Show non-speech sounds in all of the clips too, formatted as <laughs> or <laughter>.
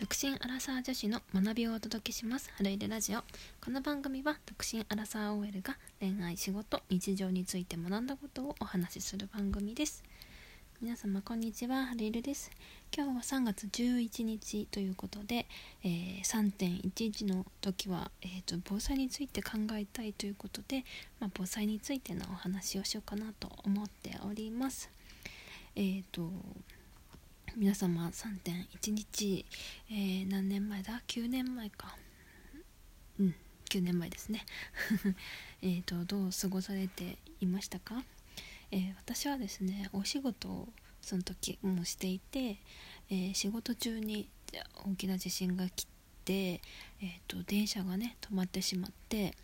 独身アラサー女子の学びをお届けします。春入ラジオ。この番組は独身アラサー OL が恋愛仕事日常について学んだことをお話しする番組です。皆様こんにちは。春入です。今日は3月11日ということで、えー、3.11の時は、えーと、防災について考えたいということで、まあ、防災についてのお話をしようかなと思っております。えっ、ー、と皆様3.1日、えー、何年前だ？9年前か。うん9年前ですね。<laughs> えっとどう過ごされていましたか、えー、私はですねお仕事をその時もしていて、えー、仕事中に大きな地震が来て、えーと、電車がね止まってしまって、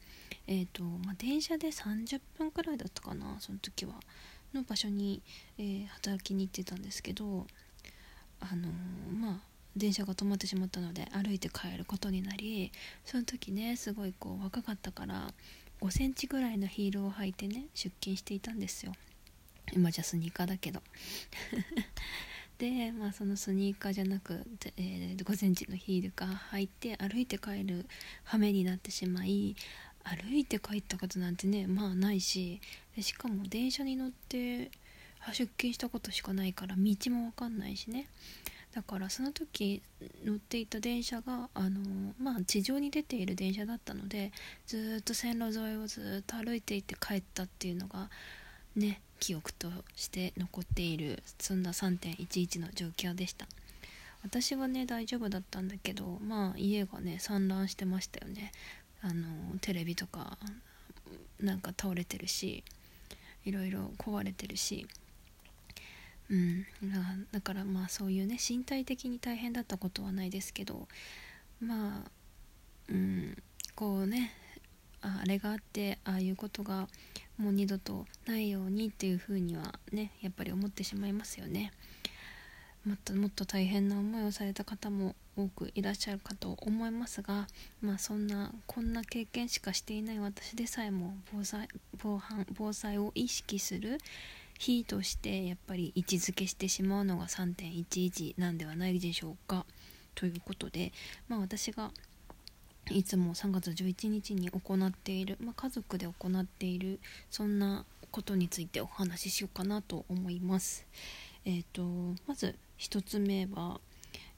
えーとまあ、電車で30分くらいだったかなその時は。の場所に、えー、働きに行ってたんですけどあのまあ電車が止まってしまったので歩いて帰ることになりその時ねすごいこう若かったから5センチぐらいのヒールを履いてね出勤していたんですよ。今じゃスニーカーだけど。<laughs> でまあそのスニーカーじゃなく、えー、5センチのヒールが履いて歩いて帰る羽目になってしまい歩いて帰ったことなんてねまあないししかも電車に乗って出勤したことしかないから道も分かんないしね。だからその時乗っていた電車があのまあ地上に出ている電車だったのでずっと線路沿いをずっと歩いていって帰ったっていうのがね記憶として残っているそんな3.11の状況でした。私はね大丈夫だったんだけどまあ家がね散乱してましたよね。あのテレビとかなんか倒れてるしいろいろ壊れてるし。うん、だからまあそういうね身体的に大変だったことはないですけどまあうんこうねあれがあってああいうことがもう二度とないようにっていうふうにはねやっぱり思ってしまいますよね。もっともっと大変な思いをされた方も多くいらっしゃるかと思いますがまあそんなこんな経験しかしていない私でさえも防災防犯防災を意識する日としてやっぱり位置づけしてしまうのが3.11なんではないでしょうかということで、まあ、私がいつも3月11日に行っている、まあ、家族で行っているそんなことについてお話ししようかなと思います。えーと、まず1つ目は、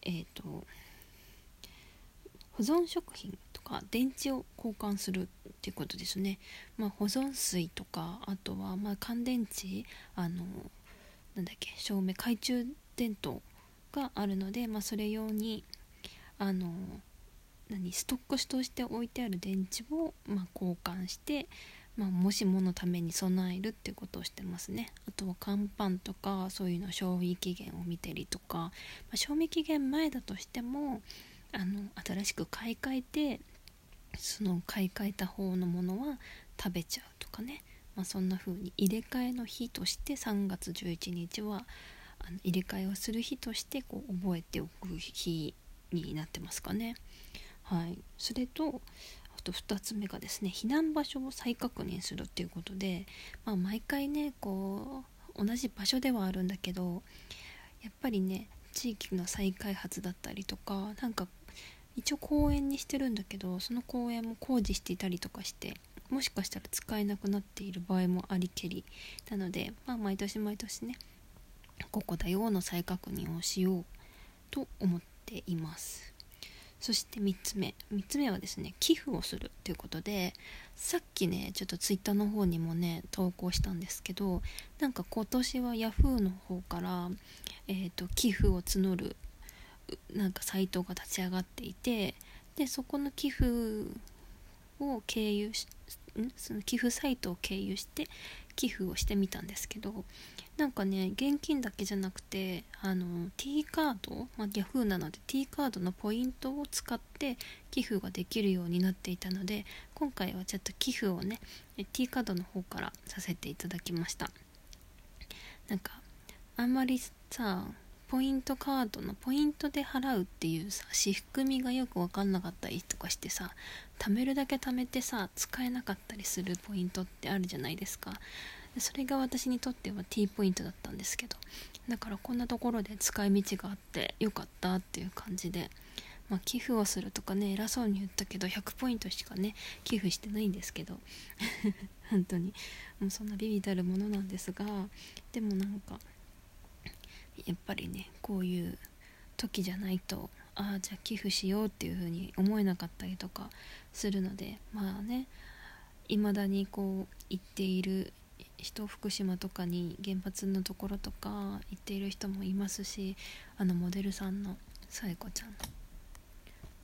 えーと保存食品か電池を交換するっていうことですね、まあ、保存水とかあとはま乾電池あのなんだっけ照明懐中電灯があるので、まあ、それ用にあの何ストックしとして置いてある電池を、まあ、交換して、まあ、もしものために備えるっていうことをしてますね。あとは乾パンとかそういうの消費期限を見たりとか、まあ、賞味期限前だとしてもあの新しく買い替えてその買い替えた方のものは食べちゃうとかね、まあ、そんな風に入れ替えの日として3月11日はあの入れ替えをする日としてこう覚えておく日になってますかね。はい、それとあと2つ目がですね避難場所を再確認するっていうことで、まあ、毎回ねこう同じ場所ではあるんだけどやっぱりね地域の再開発だったりとかなんか一応公園にしてるんだけどその公園も工事していたりとかしてもしかしたら使えなくなっている場合もありけり。なので、まあ、毎年毎年ねここだよの再確認をしようと思っています。そして3つ目。3つ目はですね寄付をするということでさっきねちょっと twitter の方にもね投稿したんですけどなんか今年は Yahoo の方から、えーと寄付を募るなんかサイトが立ち上がっていてでそこの寄付を経由しん？その寄付サイトを経由して寄付をしてみたんですけどなんかね現金だけじゃなくてあの T カード、まあ、Yahoo なので T カードのポイントを使って寄付ができるようになっていたので今回はちょっと寄付をね T カードの方からさせていただきました。なんかあんまりさポイントカードのポイントで払うっていうさ仕組みがよく分かんなかったりとかしてさ貯めるだけ貯めてさ使えなかったりするポイントってあるじゃないですか。それが私にとっては T ポイントだったんですけど。だからこんなところで使い道があってよかったっていう感じで、まあ、寄付をするとかね偉そうに言ったけど100ポイントしかね寄付してないんですけど。<laughs> 本当に。もうそんなビビたるものなんですがでもなんかやっぱりねこういう時じゃないとああじゃあ寄付しようっていう風に思えなかったりとかするのでまあね未だにこう行っている人福島とかに原発のところとか行っている人もいますしあのモデルさんのさえこちゃんの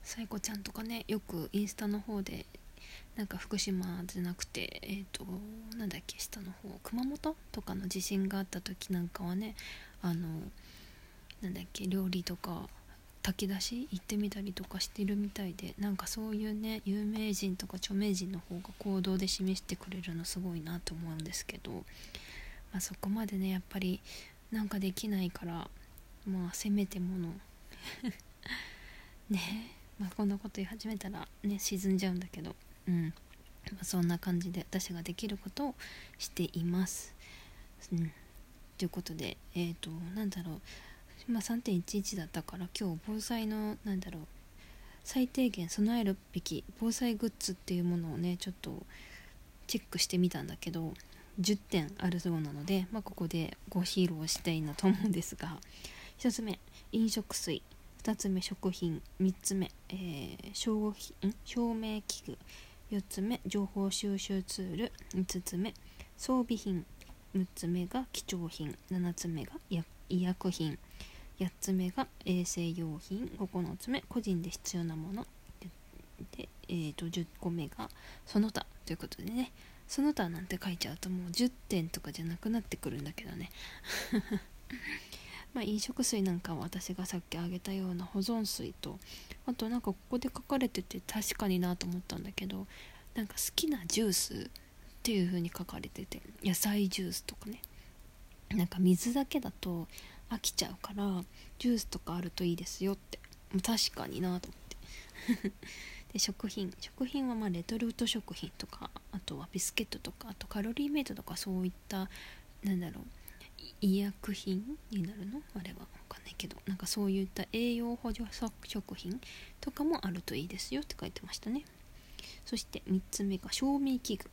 さえこちゃんとかねよくインスタの方でなんか福島じゃなくてえっ、ー、となんだっけ下の方熊本とかの地震があった時なんかはねあのなんだっけ料理とか炊き出し行ってみたりとかしてるみたいでなんかそういうね有名人とか著名人の方が行動で示してくれるのすごいなと思うんですけど、まあ、そこまでねやっぱりなんかできないからまあせめてもの <laughs> ねまあ、こんなこと言い始めたらね沈んじゃうんだけどうん、そんな感じで私ができることをしています。うん、ということでえっ、ー、となんだろう。まあ、3.11だったから今日防災のなんだろう。最低限備えるべき防災グッズっていうものをねちょっとチェックしてみたんだけど10点あるそうなので、まあ、ここでご披露したいなと思うんですが1つ目飲食水。2つ目食品。3つ目、えー、商品照明器具。4つ目情報収集ツール。5つ目装備品。6つ目が貴重品。7つ目が医薬品。8つ目が衛生用品。9つ目個人で必要なもの。で、えー、と10個目がその他。ということでね。その他なんて書いちゃうともう10点とかじゃなくなってくるんだけどね。<laughs> まあ飲食水なんかは私がさっき挙げたような保存水と。あとなんかここで書かれてて確かになと思ったんだけどなんか好きなジュースっていう風に書かれてて野菜ジュースとかね。なんか水だけだと飽きちゃうからジュースとかあるといいですよって。確かになと思って。<laughs> で食品。食品はまレトルト食品とかあとはビスケットとかあとカロリーメイトとかそういったなんだろう医薬品になるの？あれは分かんないけど。なんかそういった栄養補助食品とかもあるといいですよって書いてましたね。そして3つ目が照明器具。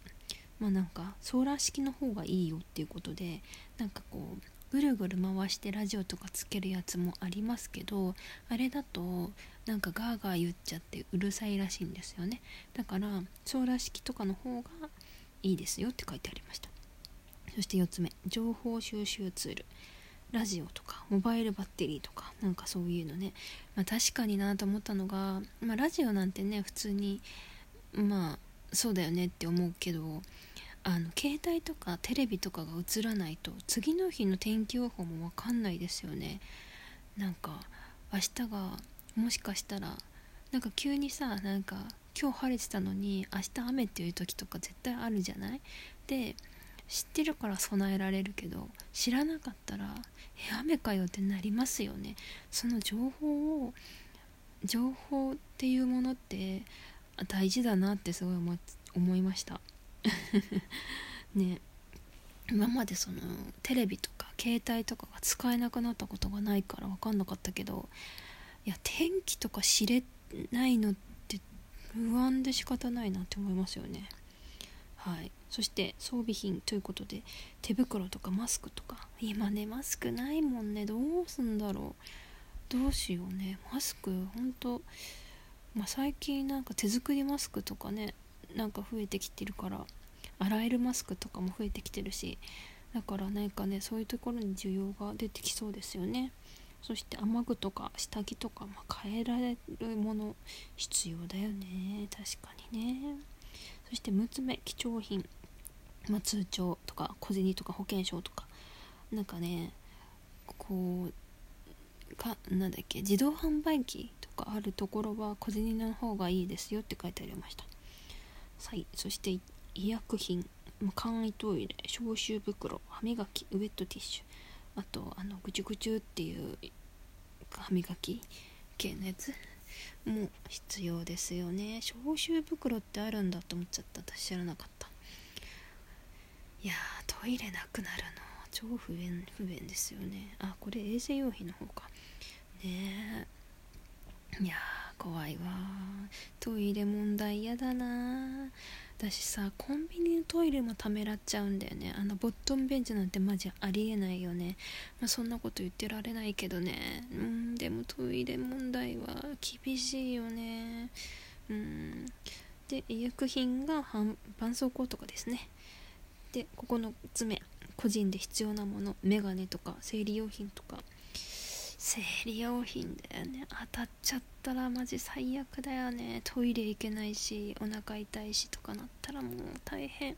まあなんかソーラー式の方がいいよっていうことでなんかこうぐるぐる回してラジオとかつけるやつもありますけどあれだとなんかガーガー言っちゃってうるさいらしいんですよね。だからソーラー式とかの方がいいですよって書いてありました。そして4つ目情報収集ツール。ラジオとかモバイルバッテリーとかなんかそういうのね、まあ、確かになと思ったのが、まあ、ラジオなんてね普通にまあそうだよねって思うけどあの携帯とかテレビとかが映らないと次の日の天気予報も分かんないですよね。なんか明日がもしかしたらなんか急にさなんか今日晴れてたのに明日雨っていう時とか絶対あるじゃない？で知ってるから備えられるけど知らなかったらえ雨かよってなりますよね。その情報を情報っていうものって大事だなってすごい思いました。<laughs> ね。今までそのテレビとか携帯とかが使えなくなったことがないから分かんなかったけどいや天気とか知れないのって不安で仕方ないなって思いますよね。はい。そして装備品ということで手袋とかマスクとか。今ねマスクないもんね。どうすんだろう。どうしようね。マスクほんとまあ、最近なんか手作りマスクとかねなんか増えてきてるから洗えるマスクとかも増えてきてるしだからなんかねそういうところに需要が出てきそうですよね。そして雨具とか下着とか、まあ、変えられるもの必要だよね。確かにね。そして6つ目貴重品、まあ、通帳とか小銭とか保険証とか。なんかねこうかなんだっけ自動販売機とかあるところは小銭の方がいいですよって書いてありました。い。そして医薬品。簡易トイレ。消臭袋。歯磨き。ウェットティッシュ。あとあのぐちゅぐちゅっていう歯磨き。系のやつ。も必要ですよね。消臭袋ってあるんだと思っちゃった。私知らなかった。いやトイレなくなるの。超不便不便ですよね。あこれ衛生用品の方か。ねえいや怖いわ。トイレ問題やだな。私さコンビニのトイレもためらっちゃうんだよね。あのボットンベンチなんてマジありえないよね、まあ、そんなこと言ってられないけどね。うんでもトイレ問題は厳しいよね。うん。で医薬品が絆創膏とかですね。でここの爪個人で必要なものメガネとか生理用品とか。生理用品だよね。当たっちゃったらマジ最悪だよね。トイレ行けないしお腹痛いしとかなったらもう大変。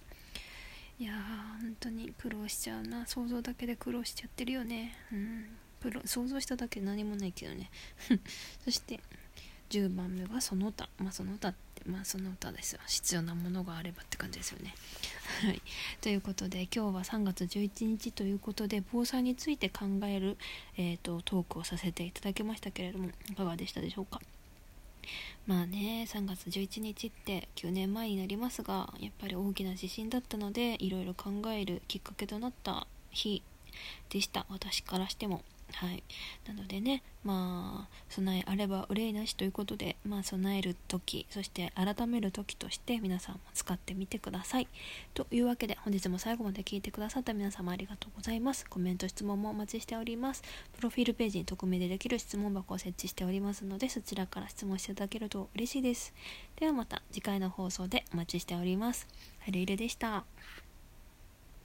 いやー本当に苦労しちゃうな。想像だけで苦労しちゃってるよね。うん。プロ想像しただけで何もないけどね。<laughs> そして10番目がその他。まあその他。ってまあその他ですよ必要なものがあればって感じですよね。<laughs> はい、ということで今日は3月11日ということで防災について考える、えーと、トークをさせていただきましたけれどもいかがでしたでしょうか？まあね3月11日って9年前になりますがやっぱり大きな地震だったのでいろいろ考えるきっかけとなった日でした。私からしても。はい、なのでね、まあ、備えあれば憂いなしということで、まあ、備える時そして改める時として皆さんも使ってみてください。というわけで本日も最後まで聞いてくださった皆様ありがとうございます。コメント、質問もお待ちしております。プロフィールページに匿名でできる質問箱を設置しておりますので、そちらから質問していただけると嬉しいです。ではまた次回の放送でお待ちしております。はるいるでした。